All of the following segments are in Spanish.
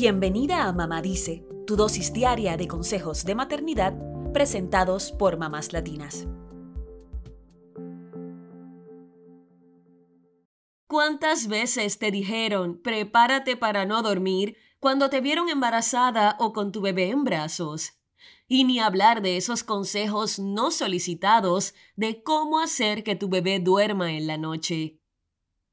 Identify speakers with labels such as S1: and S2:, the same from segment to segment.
S1: Bienvenida a Mamá Dice, tu dosis diaria de consejos de maternidad presentados por mamás latinas.
S2: ¿Cuántas veces te dijeron prepárate para no dormir cuando te vieron embarazada o con tu bebé en brazos? Y ni hablar de esos consejos no solicitados de cómo hacer que tu bebé duerma en la noche.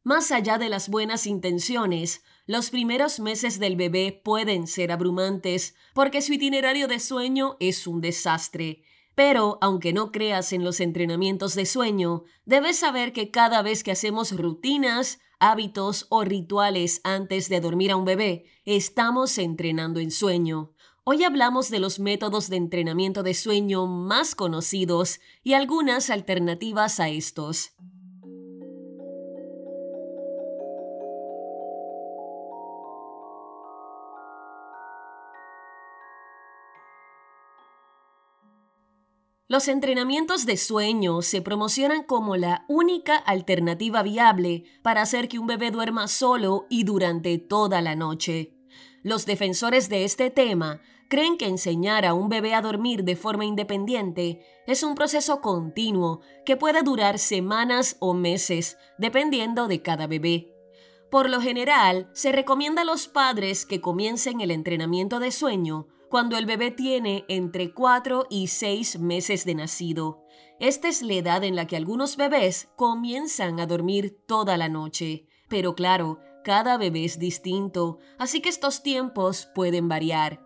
S2: Más allá de las buenas intenciones, los primeros meses del bebé pueden ser abrumantes porque su itinerario de sueño es un desastre. Pero, aunque no creas en los entrenamientos de sueño, debes saber que cada vez que hacemos rutinas, hábitos o rituales antes de dormir a un bebé, estamos entrenando en sueño. Hoy hablamos de los métodos de entrenamiento de sueño más conocidos y algunas alternativas a estos. Los entrenamientos de sueño se promocionan como la única alternativa viable para hacer que un bebé duerma solo y durante toda la noche. Los defensores de este tema creen que enseñar a un bebé a dormir de forma independiente es un proceso continuo que puede durar semanas o meses, dependiendo de cada bebé. Por lo general, se recomienda a los padres que comiencen el entrenamiento de sueño cuando el bebé tiene entre 4 y 6 meses de nacido. Esta es la edad en la que algunos bebés comienzan a dormir toda la noche. Pero claro, cada bebé es distinto, así que estos tiempos pueden variar.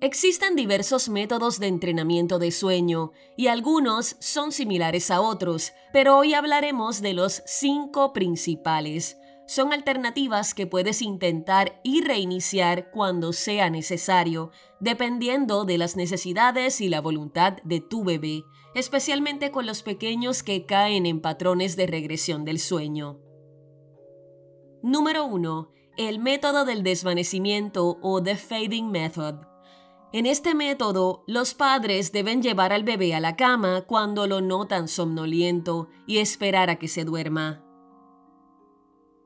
S2: Existen diversos métodos de entrenamiento de sueño y algunos son similares a otros, pero hoy hablaremos de los cinco principales son alternativas que puedes intentar y reiniciar cuando sea necesario, dependiendo de las necesidades y la voluntad de tu bebé, especialmente con los pequeños que caen en patrones de regresión del sueño. Número 1. El método del desvanecimiento o The Fading Method. En este método, los padres deben llevar al bebé a la cama cuando lo notan somnoliento y esperar a que se duerma.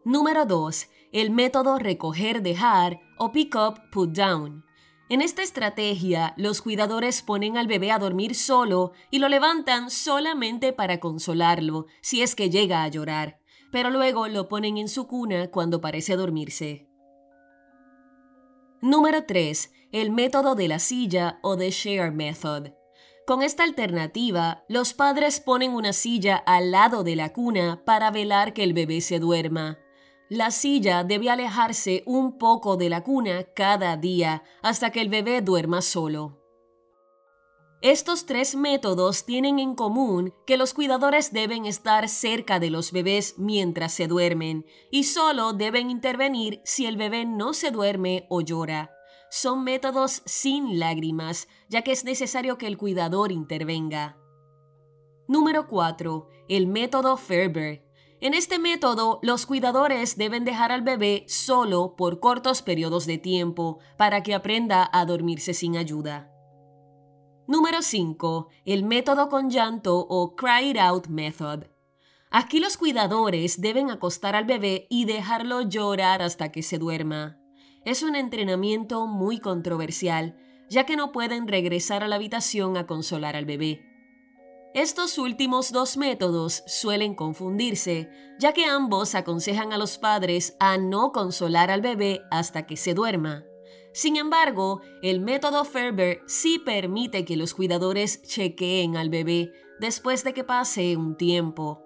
S2: Número 2. El método recoger-dejar o pick-up-put-down. En esta estrategia, los cuidadores ponen al bebé a dormir solo y lo levantan solamente para consolarlo si es que llega a llorar, pero luego lo ponen en su cuna cuando parece dormirse. Número 3. El método de la silla o the share method. Con esta alternativa, los padres ponen una silla al lado de la cuna para velar que el bebé se duerma. La silla debe alejarse un poco de la cuna cada día hasta que el bebé duerma solo. Estos tres métodos tienen en común que los cuidadores deben estar cerca de los bebés mientras se duermen y solo deben intervenir si el bebé no se duerme o llora. Son métodos sin lágrimas, ya que es necesario que el cuidador intervenga. Número 4. El método Ferber. En este método, los cuidadores deben dejar al bebé solo por cortos periodos de tiempo para que aprenda a dormirse sin ayuda. Número 5. El método con llanto o Cry It Out Method. Aquí los cuidadores deben acostar al bebé y dejarlo llorar hasta que se duerma. Es un entrenamiento muy controversial, ya que no pueden regresar a la habitación a consolar al bebé. Estos últimos dos métodos suelen confundirse, ya que ambos aconsejan a los padres a no consolar al bebé hasta que se duerma. Sin embargo, el método Ferber sí permite que los cuidadores chequeen al bebé después de que pase un tiempo.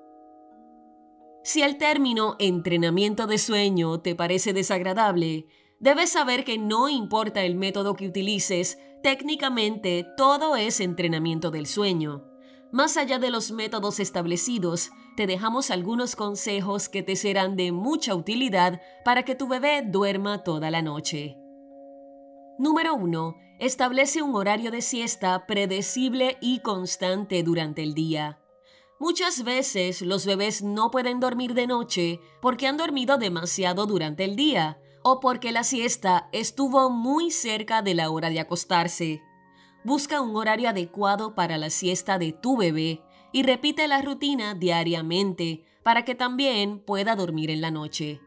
S2: Si el término entrenamiento de sueño te parece desagradable, debes saber que no importa el método que utilices, técnicamente todo es entrenamiento del sueño. Más allá de los métodos establecidos, te dejamos algunos consejos que te serán de mucha utilidad para que tu bebé duerma toda la noche. Número 1. Establece un horario de siesta predecible y constante durante el día. Muchas veces los bebés no pueden dormir de noche porque han dormido demasiado durante el día o porque la siesta estuvo muy cerca de la hora de acostarse. Busca un horario adecuado para la siesta de tu bebé y repite la rutina diariamente para que también pueda dormir en la noche.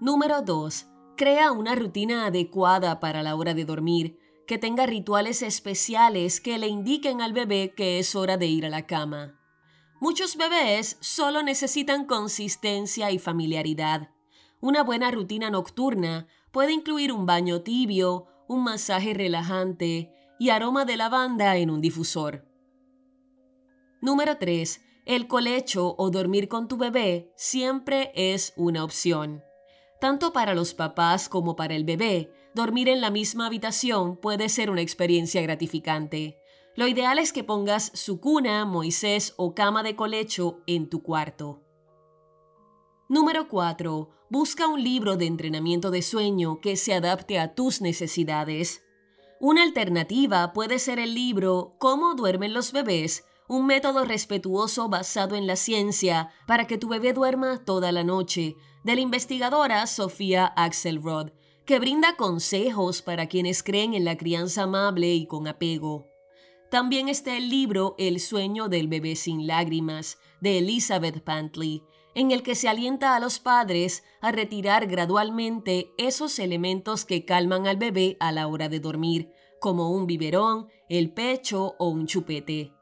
S2: Número 2. Crea una rutina adecuada para la hora de dormir, que tenga rituales especiales que le indiquen al bebé que es hora de ir a la cama. Muchos bebés solo necesitan consistencia y familiaridad. Una buena rutina nocturna puede incluir un baño tibio, un masaje relajante y aroma de lavanda en un difusor. Número 3. El colecho o dormir con tu bebé siempre es una opción. Tanto para los papás como para el bebé, dormir en la misma habitación puede ser una experiencia gratificante. Lo ideal es que pongas su cuna, Moisés o cama de colecho en tu cuarto. Número 4. Busca un libro de entrenamiento de sueño que se adapte a tus necesidades. Una alternativa puede ser el libro Cómo duermen los bebés, un método respetuoso basado en la ciencia para que tu bebé duerma toda la noche, de la investigadora Sofía Axelrod, que brinda consejos para quienes creen en la crianza amable y con apego. También está el libro El sueño del bebé sin lágrimas, de Elizabeth Pantley, en el que se alienta a los padres a retirar gradualmente esos elementos que calman al bebé a la hora de dormir, como un biberón, el pecho o un chupete.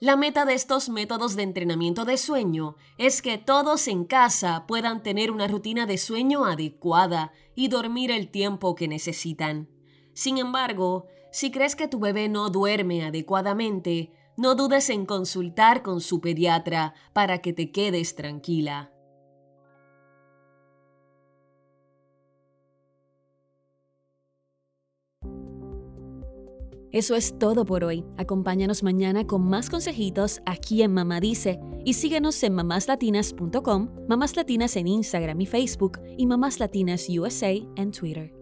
S2: La meta de estos métodos de entrenamiento de sueño es que todos en casa puedan tener una rutina de sueño adecuada y dormir el tiempo que necesitan. Sin embargo, si crees que tu bebé no duerme adecuadamente, no dudes en consultar con su pediatra para que te quedes tranquila.
S1: Eso es todo por hoy. Acompáñanos mañana con más consejitos aquí en Mamá Dice y síguenos en mamáslatinas.com, Mamás Latinas en Instagram y Facebook y Mamás Latinas USA en Twitter.